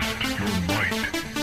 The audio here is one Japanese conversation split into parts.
Test your might.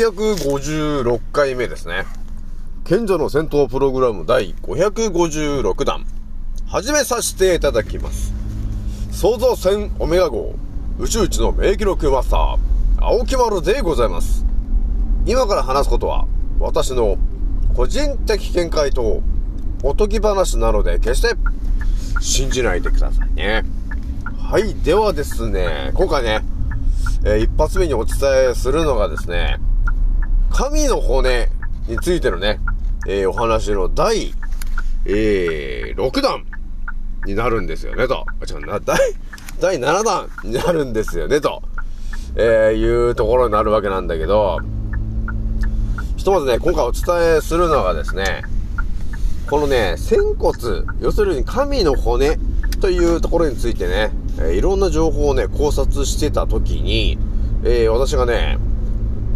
656回目ですね。賢者の戦闘プログラム第556弾。始めさせていただきます。創造船オメガ号、宇宙一の名記録マスター、青木丸でございます。今から話すことは、私の個人的見解とおとぎ話なので、決して信じないでくださいね。はい。ではですね、今回ね、えー一発目にお伝えするのがですね、神の骨についてのね、えーお話の第、えー6弾になるんですよね、と。あ違うな、第、第7弾になるんですよね、と。えーいうところになるわけなんだけど、ひとまずね、今回お伝えするのがですね、このね、仙骨、要するに神の骨というところについてね、えーいろんな情報をね、考察してた時に、えー私がね、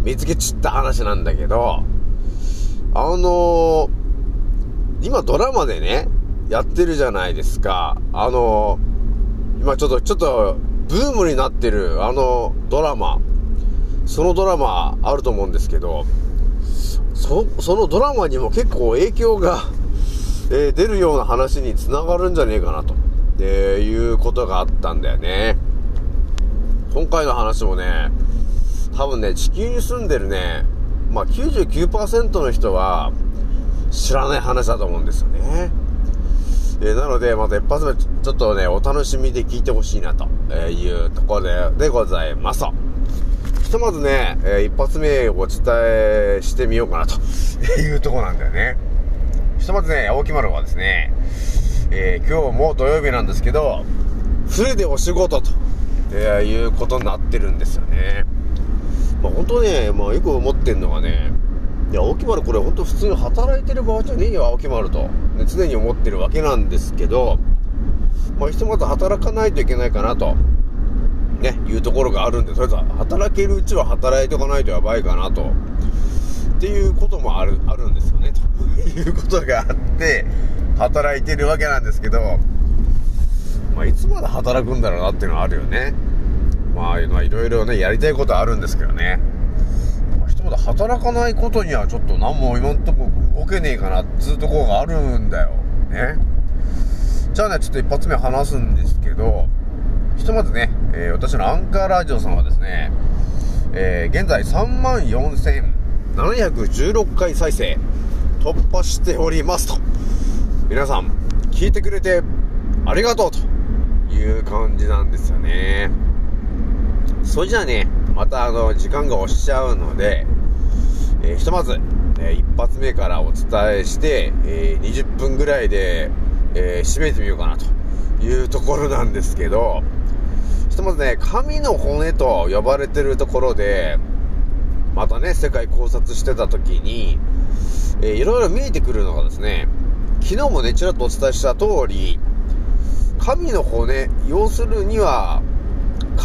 見つけちった話なんだけど、あのー今ドラマでね、やってるじゃないですか。あのー今ちょっと、ちょっと、ブームになってる、あのドラマ。そのドラマあると思うんですけど、そ、そのドラマにも結構影響が、えー出るような話につながるんじゃねえかなと、えーいうことがあったんだよね。今回の話もね、多分ね、地球に住んでるね、まあ99%の人は知らない話だと思うんですよね。えなので、また一発目、ちょっとね、お楽しみで聞いてほしいなというところで、でございます。ひとまずね、えー一発目お伝えしてみようかなと いうところなんだよね。ひとまずね、青木丸はですね、えー今日も土曜日なんですけど、フルでお仕事と、えいうことになってるんですよね。まあ本当ね、まあよく思ってんのがね、いや、青木丸これ本当普通に働いてる場合じゃねえよ、青木丸と、ね、常に思ってるわけなんですけど、まあひとまず働かないといけないかなと、ね、いうところがあるんで、とりあえず働けるうちは働いておかないとやばいかなと、っていうこともある、あるんですよね、と。いうことがあって、働いてるわけなんですけど、まあいつまで働くんだろうなっていうのはあるよね。まあ、いろいろね、やりたいことあるんですけどね。まあひとまず働かないことにはちょっと何も今んとこ動けねえかなっつうところがあるんだよ。ね。じゃあね、ちょっと一発目話すんですけど、ひとまずね、えー私のアンカーラジオさんはですね、えー現在3万4716回再生突破しておりますと。皆さん、聞いてくれてありがとうという感じなんですよね。それじゃあね、またあの、時間が押しちゃうので、えーひとまず、えー一発目からお伝えして、えー20分ぐらいで、えー締めてみようかなというところなんですけど、ひとまずね、神の骨と呼ばれてるところで、またね、世界考察してた時に、えーいろいろ見えてくるのがですね、昨日もね、ちらっとお伝えした通り、神の骨、要するには、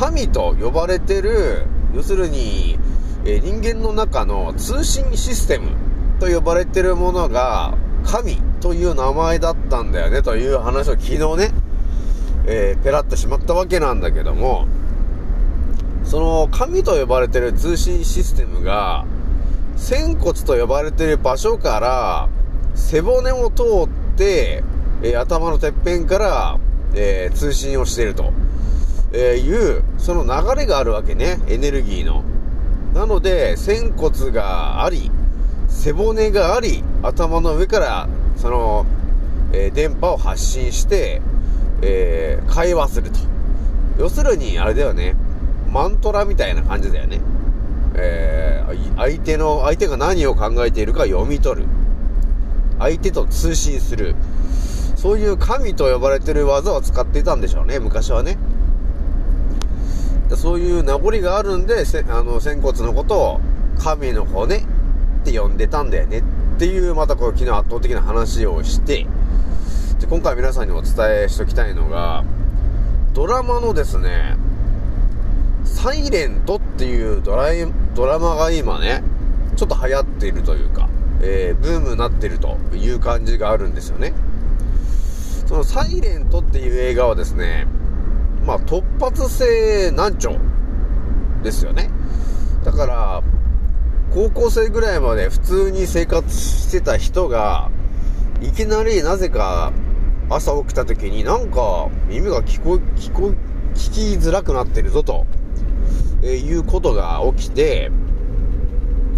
神と呼ばれてる、要するに、え人間の中の通信システムと呼ばれてるものが、神という名前だったんだよね、という話を昨日ね、えーペラッとしまったわけなんだけども、その神と呼ばれてる通信システムが、仙骨と呼ばれてる場所から背骨を通ってえー頭のてっぺんから、えー通信をしていると、えーいう、その流れがあるわけね、エネルギーの。なので、仙骨があり、背骨があり、頭の上から、その、えー電波を発信して、えー会話すると。要するに、あれだよね、マントラみたいな感じだよね。えー相手の、相手が何を考えているか読み取る。相手と通信する。そういう神と呼ばれてる技を使っていたんでしょうね、昔はね。そういう名残があるんで、あの、仙骨のことを神の骨って呼んでたんだよねっていう、またこう昨日圧倒的な話をして、で今回皆さんにお伝えしときたいのが、ドラマのですね、サイレントっていうドライドラマが今ね、ちょっと流行っているというか、えーブームになっているという感じがあるんですよね。そのサイレントっていう映画はですね、まあ突発性難聴ですよね。だから、高校生ぐらいまで普通に生活してた人が、いきなりなぜか朝起きた時になんか耳が聞こ、聞こ、聞きづらくなってるぞと、えいうことが起きて、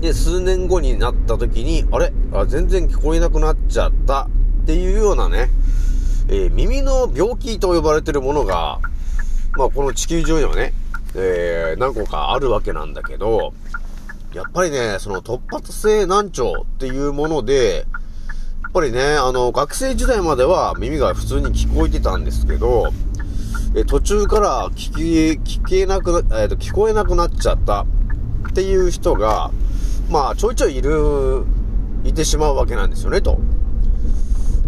で、数年後になった時に、あれ？あ全然聞こえなくなっちゃったっていうようなね、えー耳の病気と呼ばれてるものが、まあこの地球上にはね、えー何個かあるわけなんだけど、やっぱりね、その突発性難聴っていうもので、やっぱりね、あの、学生時代までは耳が普通に聞こえてたんですけど、え途中から聞き、聞けなく、えっ、と、聞こえなくなっちゃったっていう人が、まあ、ちょいちょいいる、いてしまうわけなんですよね、と。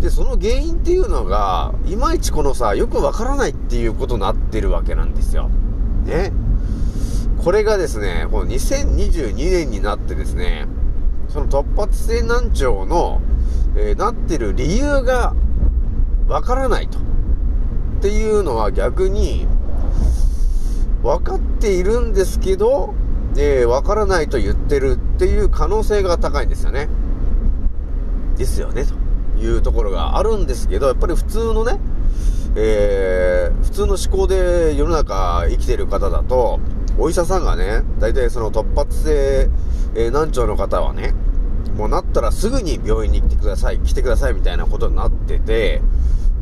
で、その原因っていうのが、いまいちこのさ、よくわからないっていうことになってるわけなんですよ。ね。これがですね、この2022年になってですね、その突発性難聴の、えーなってる理由がわからないと。っていうのは逆に、分かっているんですけど、えーわからないと言ってるっていう可能性が高いんですよね。ですよね、というところがあるんですけど、やっぱり普通のね、えー普通の思考で世の中生きてる方だと、お医者さんがね、大体その突発性、えー難聴の方はね、もうなったらすぐに病院に来てください、来てくださいみたいなことになってて、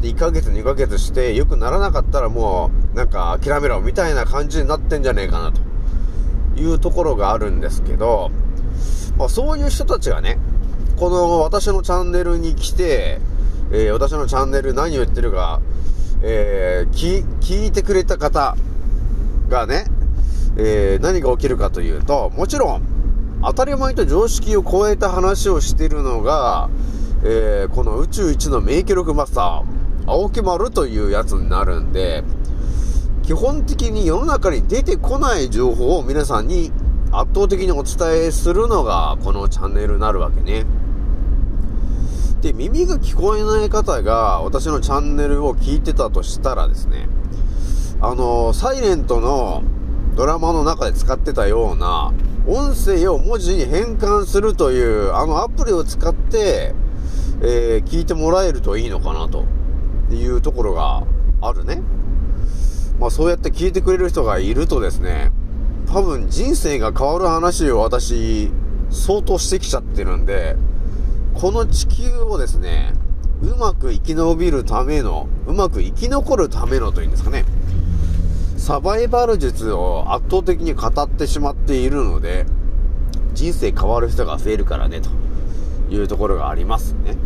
で、1ヶ月2ヶ月して良くならなかったらもう、なんか諦めろみたいな感じになってんじゃねえかなというところがあるんですけど、まあそういう人たちがね、この私のチャンネルに来て、えー私のチャンネル何を言ってるか、えー聞、いてくれた方がね、えー何が起きるかというと、もちろん、当たり前と常識を超えた話をしてるのが、えーこの宇宙一の免疫力マスター、青木丸というやつになるんで、基本的に世の中に出てこない情報を皆さんに圧倒的にお伝えするのがこのチャンネルになるわけね。で、耳が聞こえない方が私のチャンネルを聞いてたとしたらですね、あの、サイレントのドラマの中で使ってたような音声を文字に変換するというあのアプリを使って、えー聞いてもらえるといいのかなというところがあるね。まあそうやって聞いてくれる人がいるとですね、多分人生が変わる話を私、相当してきちゃってるんで、この地球をですね、うまく生き延びるための、うまく生き残るためのというんですかね、サバイバル術を圧倒的に語ってしまっているので、人生変わる人が増えるからね、というところがありますね。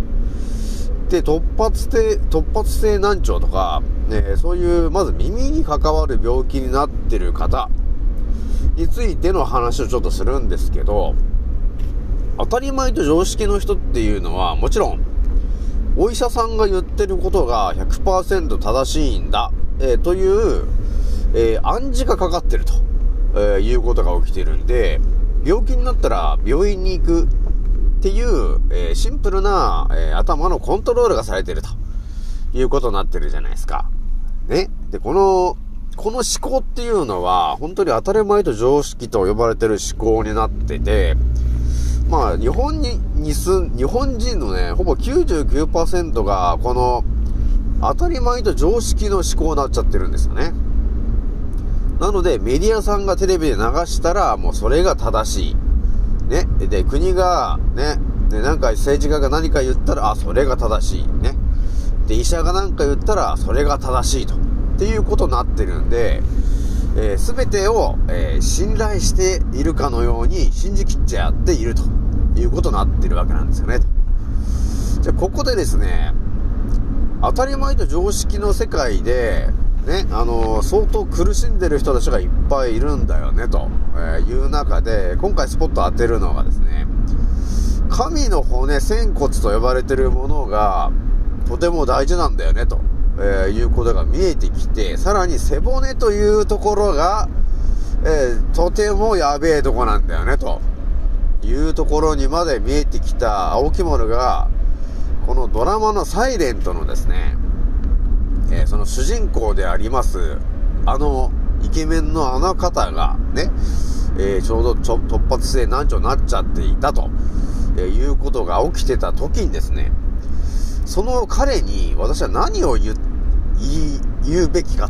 で、突発性、突発性難聴とか、ね、そういう、まず耳に関わる病気になってる方についての話をちょっとするんですけど、当たり前と常識の人っていうのは、もちろん、お医者さんが言ってることが100%正しいんだ、えーという、えー暗示がかかってると、えーいうことが起きてるんで、病気になったら病院に行くっていう、えシンプルな、え頭のコントロールがされてるということになってるじゃないですか。ね。で、この、この思考っていうのは、本当に当たり前と常識と呼ばれてる思考になってて、まあ、日本に、に住ん、日本人のね、ほぼ99%が、この、当たり前と常識の思考になっちゃってるんですよね。なので、メディアさんがテレビで流したら、もうそれが正しい。ね。で、国が、ね、で、なんか政治家が何か言ったら、あ、それが正しい。ね。で、医者が何か言ったら、それが正しいと。っていうことになってるんで、えー、全てを、えー、信頼しているかのように信じきっちゃっているということになってるわけなんですよね。じゃあ、ここでですね、当たり前と常識の世界で、ね、あの、相当苦しんでる人たちがいっぱいいるんだよね、という中で、今回スポット当てるのがですね、神の骨、仙骨と呼ばれてるものが、とても大事なんだよね、と、え、いうことが見えてきて、さらに背骨というところが、えー、とてもやべえとこなんだよね、というところにまで見えてきた青木丸が、このドラマのサイレントのですね、えー、その主人公であります、あの、イケメンのあの方が、ね、えー、ちょうどちょ突発性難聴になっちゃっていたと、えー、いうことが起きてた時にですね、その彼に私は何を言言うべきか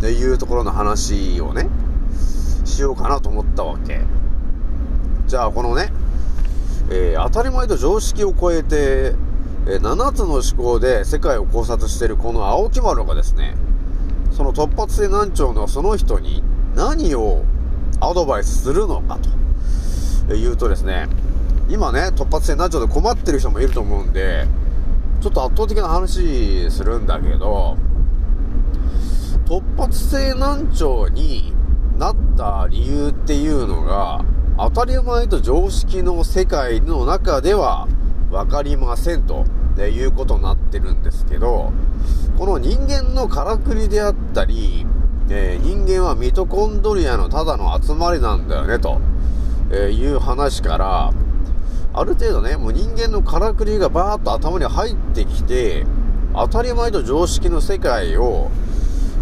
というところの話をね、しようかなと思ったわけ。じゃあこのね、えー、当たり前と常識を超えて、えー、7つの思考で世界を考察しているこの青木丸がですね、その突発性難聴のその人に何をアドバイスするのかというとですね、今ね、突発性難聴で困ってる人もいると思うんで、ちょっと圧倒的な話するんだけど、突発性難聴になった理由っていうのが、当たり前と常識の世界の中では分かりませんということになってるんですけど、この人間のからくりであったり、え、人間はミトコンドリアのただの集まりなんだよね、と、えいう話から、ある程度ね、もう人間のからくりがバーッと頭に入ってきて、当たり前と常識の世界を、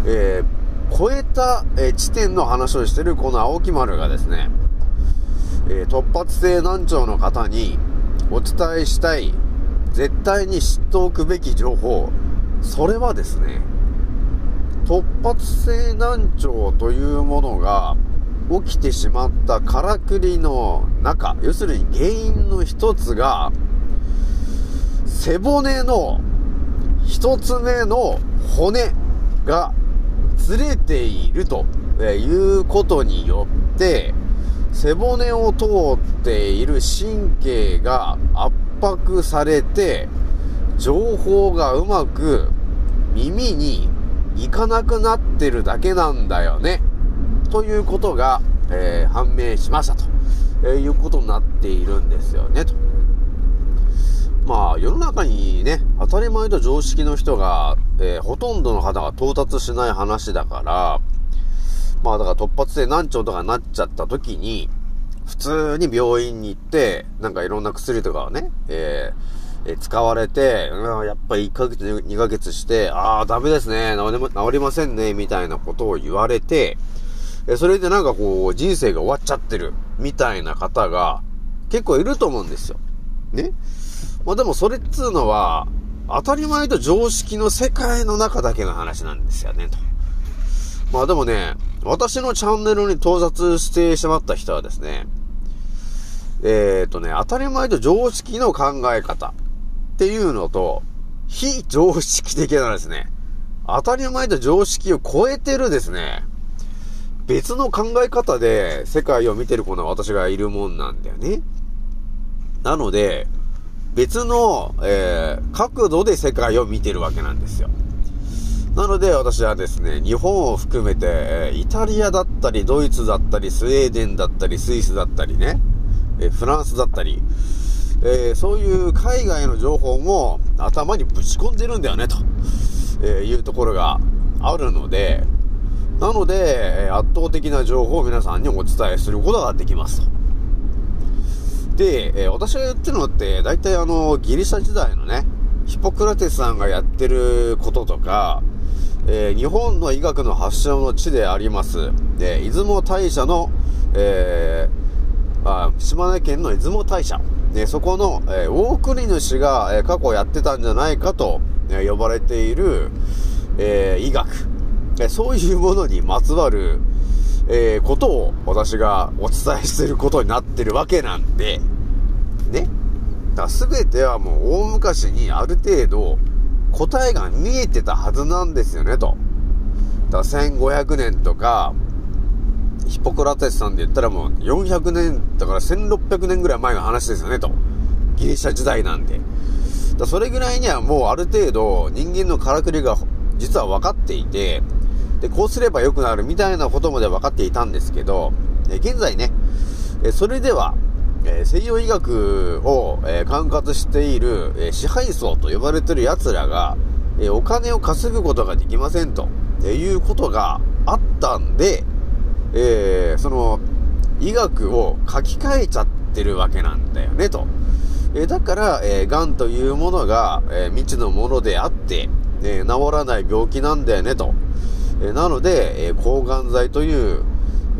えー、超えた、えー、地点の話をしてるこの青木丸がですね、えー、突発性難聴の方にお伝えしたい、絶対に知っておくべき情報、それはですね、突発性難聴というものが起きてしまったからくりの中、要するに原因の一つが、背骨の一つ目の骨がずれているということによって、背骨を通っている神経が圧迫されて、情報がうまく耳に行かなくなってるだけなんだよね。ということが、えー、判明しましたと、えー、いうことになっているんですよね、と。まあ、世の中にね、当たり前と常識の人が、えー、ほとんどの方が到達しない話だから、まあだから突発性難聴とかになっちゃった時に、普通に病院に行って、なんかいろんな薬とかをね、えー、え、使われて、うん、やっぱり1ヶ月、2ヶ月して、ああ、ダメですね、治り治りませんね、みたいなことを言われて、えそれでなんかこう、人生が終わっちゃってる、みたいな方が、結構いると思うんですよ。ね？まあでもそれっつうのは、当たり前と常識の世界の中だけの話なんですよね、と。まあでもね、私のチャンネルに到達してしまった人はですね、えっ、ー、とね、当たり前と常識の考え方っていうのと、非常識的なですね、当たり前と常識を超えてるですね、別の考え方で世界を見てる子の私がいるもんなんだよね。なので、別の、えー、角度で世界を見てるわけなんですよ。なので私はですね、日本を含めて、イタリアだったり、ドイツだったり、スウェーデンだったり、スイスだったりね、えフランスだったり、えー、そういう海外の情報も頭にぶち込んでるんだよね、と、えいうところがあるので、なので、圧倒的な情報を皆さんにお伝えすることができますと。で、え私が言ってるのって、大体あの、ギリシャ時代のね、ヒポクラテスさんがやってることとか、えー、日本の医学の発祥の地であります、で、出雲大社の、えー、あ島根県の出雲大社、ね、そこの、えー、大国主が、え過去やってたんじゃないかとえ呼ばれている、えー医学、えそういうものにまつわる、えーことを私がお伝えしてることになってるわけなんで、ね。だ全てはもう大昔にある程度答えが見えてたはずなんですよね、と。だから1500年とか、ヒポクラテスさんで言ったらもう400年、だから1600年ぐらい前の話ですよね、と。ギリシャ時代なんで。だそれぐらいにはもうある程度人間のからくりが実は分かっていて、で、こうすれば良くなるみたいなことまで分かっていたんですけど、え現在ね、えそれでは、え西洋医学を、え管轄している、え支配層と呼ばれている奴らが、えお金を稼ぐことができませんと、えいうことがあったんで、えその、医学を書き換えちゃってるわけなんだよね、と。えだから、えー、というものが、え未知のものであって、え治らない病気なんだよね、と。えなので、え抗がん剤という、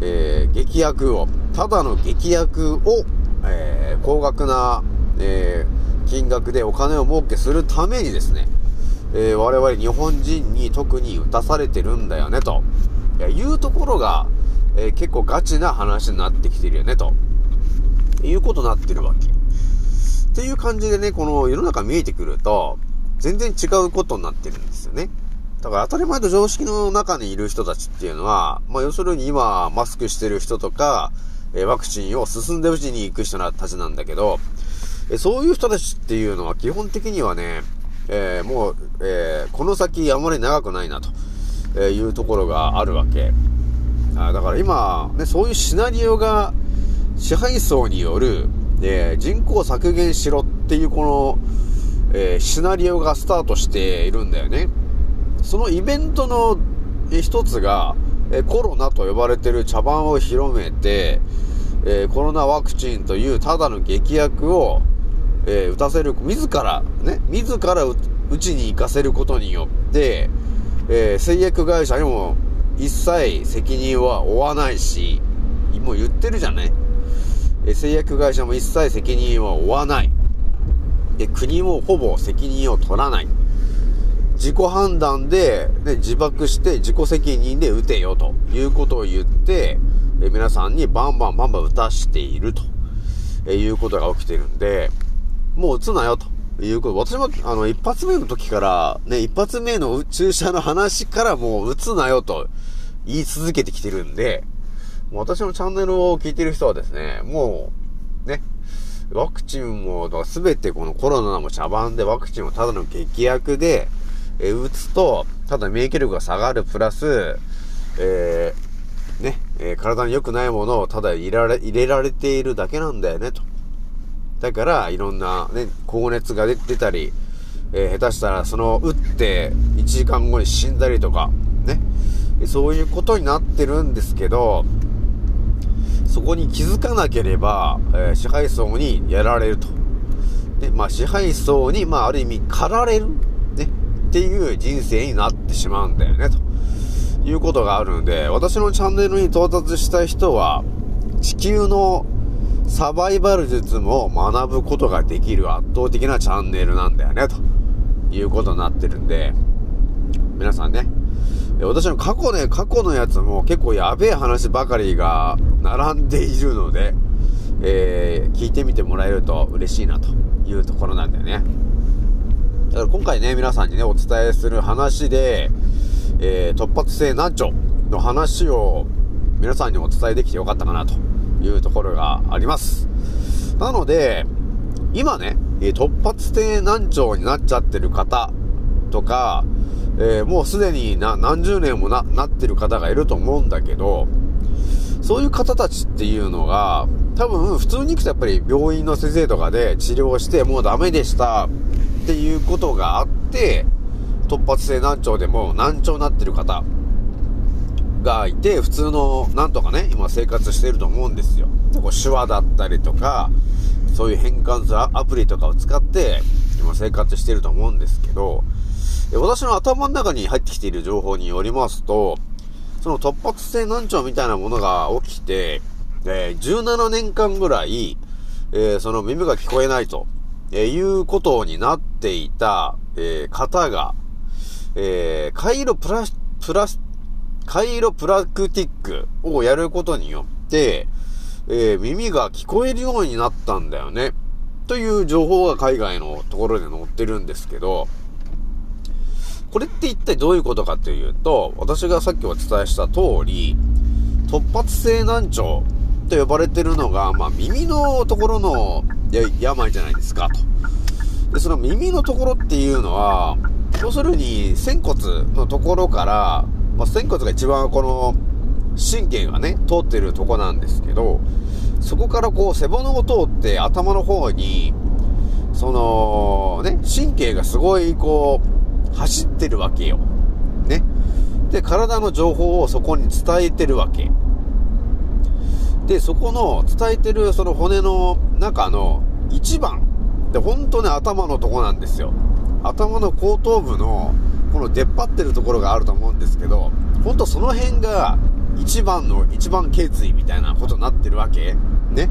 え劇薬を、ただの劇薬を、えー高額な、えー金額でお金を儲けするためにですね、えー我々日本人に特に打たされてるんだよね、といやいうところが、えー結構ガチな話になってきてるよね、ということになってるわけ。っていう感じでね、この世の中見えてくると、全然違うことになってるんですよね。だから当たり前と常識の中にいる人たちっていうのは、まあ要するに今マスクしてる人とか、えワクチンを進んでうちに行く人たちなんだけど、えそういう人たちっていうのは基本的にはね、えーもう、えーこの先あまり長くないなというところがあるわけ。あだから今、ね、そういうシナリオが支配層による、えー人口削減しろっていうこの、えシナリオがスタートしているんだよね。そのイベントの一つが、えコロナと呼ばれてる茶番を広めて、えーコロナワクチンというただの劇薬を、えー打たせる、自ら、ね、自ら打ちに行かせることによって、えー製薬会社にも一切責任は負わないし、もう言ってるじゃね。え製薬会社も一切責任は負わない。で、国もほぼ責任を取らない。自己判断で、ね、自爆して自己責任で撃てよということを言って、え皆さんにバンバンバンバン撃たしていると、えいうことが起きてるんで、もう撃つなよということ。私も、あの、一発目の時から、ね、一発目の注射の話からもう撃つなよと言い続けてきてるんで、私のチャンネルを聞いてる人はですね、もう、ね、ワクチンも、すべてこのコロナも茶番でワクチンをただの劇薬で、え打つと、ただ免疫力が下がるプラス、えーね、えー体に良くないものをただ入れられ、入れられているだけなんだよね、と。だから、いろんなね、高熱が出出たり、えー下手したらその打って1時間後に死んだりとか、ね。そういうことになってるんですけど、そこに気づかなければ、えー支配層にやられると。で、まあ支配層に、まあある意味駆られる、ね、っていう人生になってしまうんだよね、ということがあるんで、私のチャンネルに到達した人は、地球のサバイバル術も学ぶことができる圧倒的なチャンネルなんだよね、ということになってるんで、皆さんね、私の過去ね、過去のやつも結構やべえ話ばかりが並んでいるので、えー聞いてみてもらえると嬉しいなというところなんだよね。だから今回ね、皆さんにね、お伝えする話で、えー突発性難聴の話を皆さんにお伝えできてよかったかなというところがあります。なので、今ね、突発性難聴になっちゃってる方とか、えーもうすでにな何十年もななってる方がいると思うんだけど、そういう方たちっていうのが、多分普通に行くとやっぱり病院の先生とかで治療してもうダメでしたっていうことがあって、突発性難聴でも難聴になってる方がいて、普通のなんとかね、今生活してると思うんですよ。でこう手話だったりとか、そういう変換するアプリとかを使って、今生活してると思うんですけど、私の頭の中に入ってきている情報によりますと、その突発性難聴みたいなものが起きて、えー17年間ぐらい、えーその耳が聞こえないとえーいうことになっていた、えー方が、えーカイロプラス、プラス、カイロプラクティックをやることによって、えー耳が聞こえるようになったんだよね。という情報が海外のところで載ってるんですけど、これって一体どういうことかというと、私がさっきお伝えした通り、突発性難聴と呼ばれてるのが、まあ耳のところの病じゃないですかと。で、その耳のところっていうのは、要するに仙骨のところから、まあ、仙骨が一番この神経がね、通ってるとこなんですけど、そこからこう背骨を通って頭の方に、その、ね、神経がすごいこう、走ってるわけよ。ね。で、体の情報をそこに伝えてるわけ。で、そこの伝えてるその骨の中の一番、で、本当ね、頭のとこなんですよ。頭の後頭部の、この出っ張ってるところがあると思うんですけど、本当その辺が一番の、一番頸椎みたいなことになってるわけね。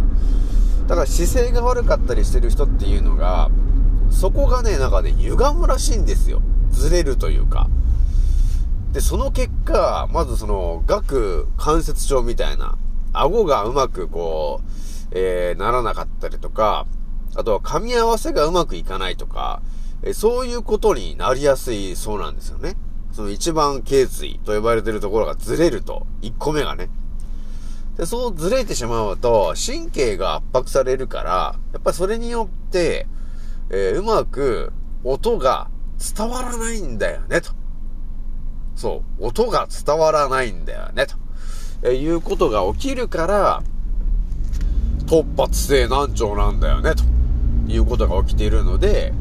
だから姿勢が悪かったりしてる人っていうのが、そこがね、なんかね、歪むらしいんですよ。ずれるというか。で、その結果、まずその、顎関節症みたいな、顎がうまくこう、えー、ならなかったりとか、あとは噛み合わせがうまくいかないとか、えそういうことになりやすいそうなんですよね。その一番頸椎と呼ばれてるところがずれると、1個目がね。で、そうずれてしまうと、神経が圧迫されるから、やっぱりそれによって、えーうまく音が伝わらないんだよね、と。そう、音が伝わらないんだよね、と。えーいうことが起きるから、突発性難聴なんだよね、ということが起きているので、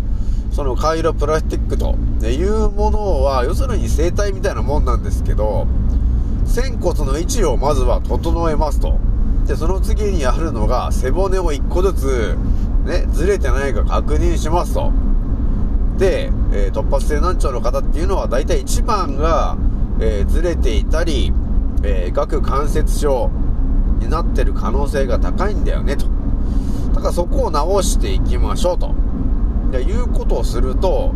そのカイロプラスティックというものは、要するに生体みたいなもんなんですけど、仙骨の位置をまずは整えますと。で、その次にやるのが、背骨を一個ずつ、ね、ずれてないか確認しますと。で、えー突発性難聴の方っていうのは、大体1番が、えーずれていたり、えー顎関節症になってる可能性が高いんだよね、と。だからそこを直していきましょうと。でいうことをすると、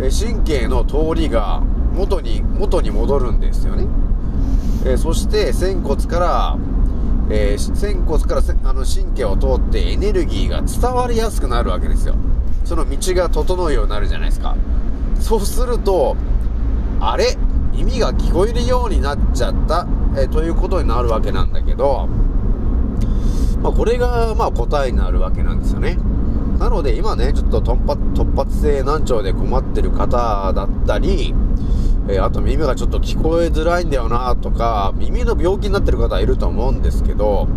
え神経の通りが元に、元に戻るんですよね。えそして仙骨から、えー仙骨からあの神経を通ってエネルギーが伝わりやすくなるわけですよ。その道が整うようになるじゃないですか。そうすると、あれ？耳が聞こえるようになっちゃった、えーということになるわけなんだけど、まあ、これが、まあ、答えになるわけなんですよね。なので、今ね、ちょっと突発突発性難聴で困ってる方だったり、えーあと耳がちょっと聞こえづらいんだよなとか、耳の病気になってる方いると思うんですけど、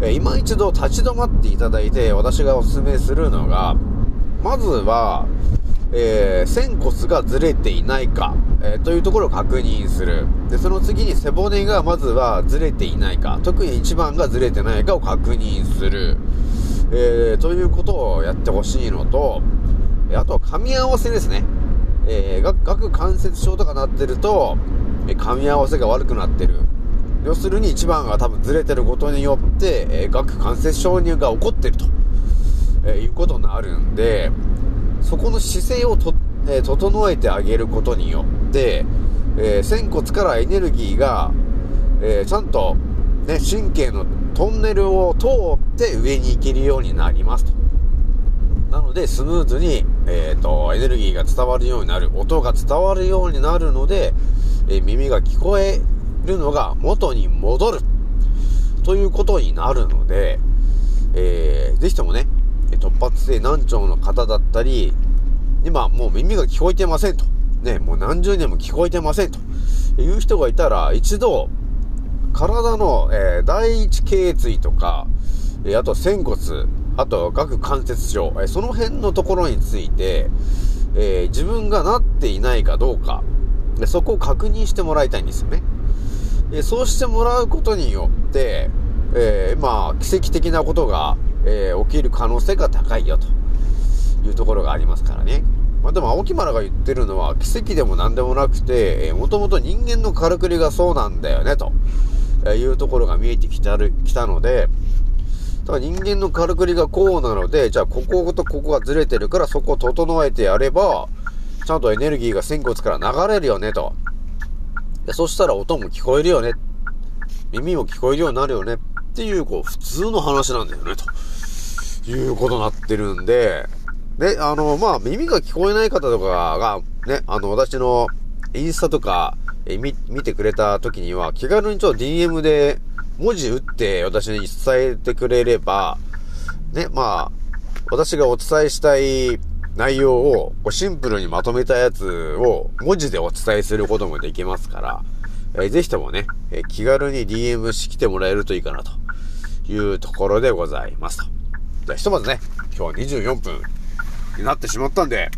えー今一度立ち止まっていただいて、私がお勧めするのが、まずは、えー仙骨がずれていないか、えーというところを確認する。で、その次に背骨がまずはずれていないか、特に一番がずれてないかを確認する。えーということをやってほしいのと、あとは噛み合わせですね。えー、顎関節症とかなってると、え噛み合わせが悪くなってる。要するに一番が多分ずれてることによって、えー顎関節症が起こってると、えーいうことになるんで、そこの姿勢をと、えー整えてあげることによって、えー仙骨からエネルギーが、えーちゃんと、ね、神経のトンネルを通って上に行けるようになりますと。なので、スムーズに、えっ、と、エネルギーが伝わるようになる、音が伝わるようになるので、えー耳が聞こえるのが元に戻る。ということになるので、えー、ぜひともね、突発性難聴の方だったり、今もう耳が聞こえてませんと。ね、もう何十年も聞こえてませんという人がいたら、一度、体の、えー第一頸椎とか、えあと仙骨、あと顎関節症、えその辺のところについて、えー自分がなっていないかどうか、でそこを確認してもらいたいんですよね。でそうしてもらうことによって、えーまあ、奇跡的なことが、えー起きる可能性が高いよというところがありますからね。まあ、でも、青木丸が言ってるのは奇跡でも何でもなくて、えー、もともと人間のからくりがそうなんだよね、というところが見えてきたる、きたので、だ人間のからくりがこうなので、じゃあこことここがずれてるからそこを整えてやれば、ちゃんとエネルギーが仙骨から流れるよねと。でそしたら音も聞こえるよね。耳も聞こえるようになるよね。っていう、こう、普通の話なんだよね、ということになってるんで、で、あの、まあ、耳が聞こえない方とかが、ね、あの、私のインスタとか、え見、見てくれた時には、気軽にちょっと DM で文字打って私に伝えてくれれば、ね、まあ、私がお伝えしたい内容をこうシンプルにまとめたやつを文字でお伝えすることもできますから、えーぜひともね、え気軽に DM してきてもらえるといいかなというところでございますと。じゃあひとまずね、今日は24分になってしまったんで、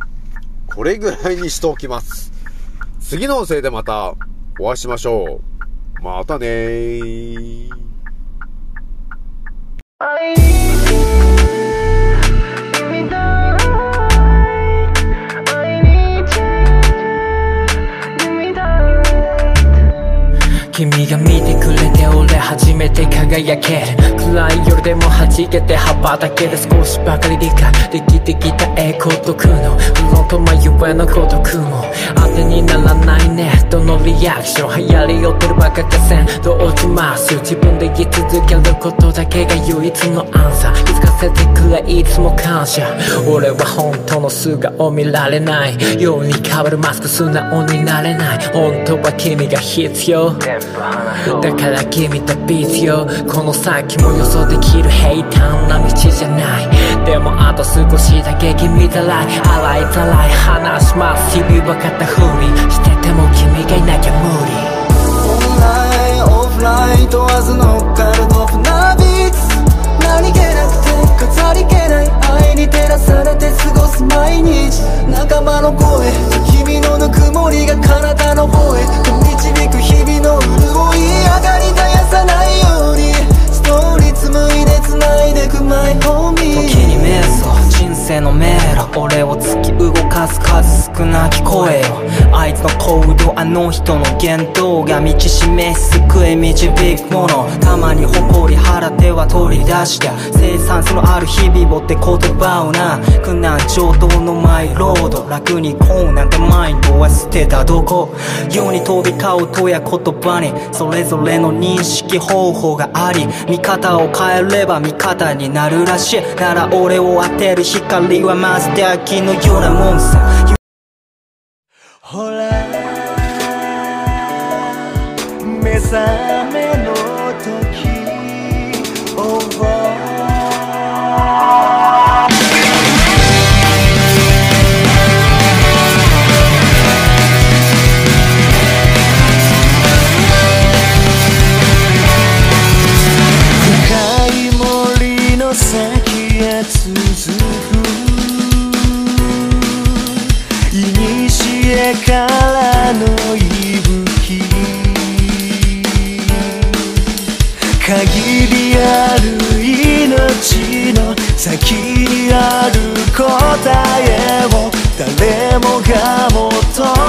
これぐらいにしておきます。次のせいでまたお会いしましょう。またね。が見てくれて初めて輝ける暗い夜でも弾けて羽ばたける少しばかり理解できてきた栄光と苦悩不論と迷えの孤独も。当てにならないね。どのリアクション流行り寄ってるバカかせんどう落ちます？自分で言い続けることだけが唯一のアンサー気づかせてくれいつも感謝。俺は本当の素顔見られないように変わるマスク素直になれない。本当は君が必要。だから君と必要この先も予想できる平坦な道じゃない。でもあと少しだけ君たらい洗いざらい。話します。日々分かったふりしてても君がいなきゃ無理。オンラインオフライン問わず乗っかるトップなビーツ。何気なくて飾り気ない。愛に照らされて過ごす毎日。仲間の声君のぬくもりが体の方へ。導く日々の潤い上がり絶やさないように。ストーリー紡いで繋いでくマイホーミー時に瞑想人生の迷路。俺を突き動かす数少なき声よあいつの行動あの人の言動が道示す救い導くもの。たまに誇り腹手は取り出しゃ生産性のある日々をって言葉をな。苦難上等のマイロード楽にこうなんてマインドは捨てたどこ。世に飛び交うとや言葉に。それぞれの認識方法があり。見方を変えれば味方になるらしい。なら俺を当てる光はまるで秋のようなもんさほら目覚めのある答えを誰もが求め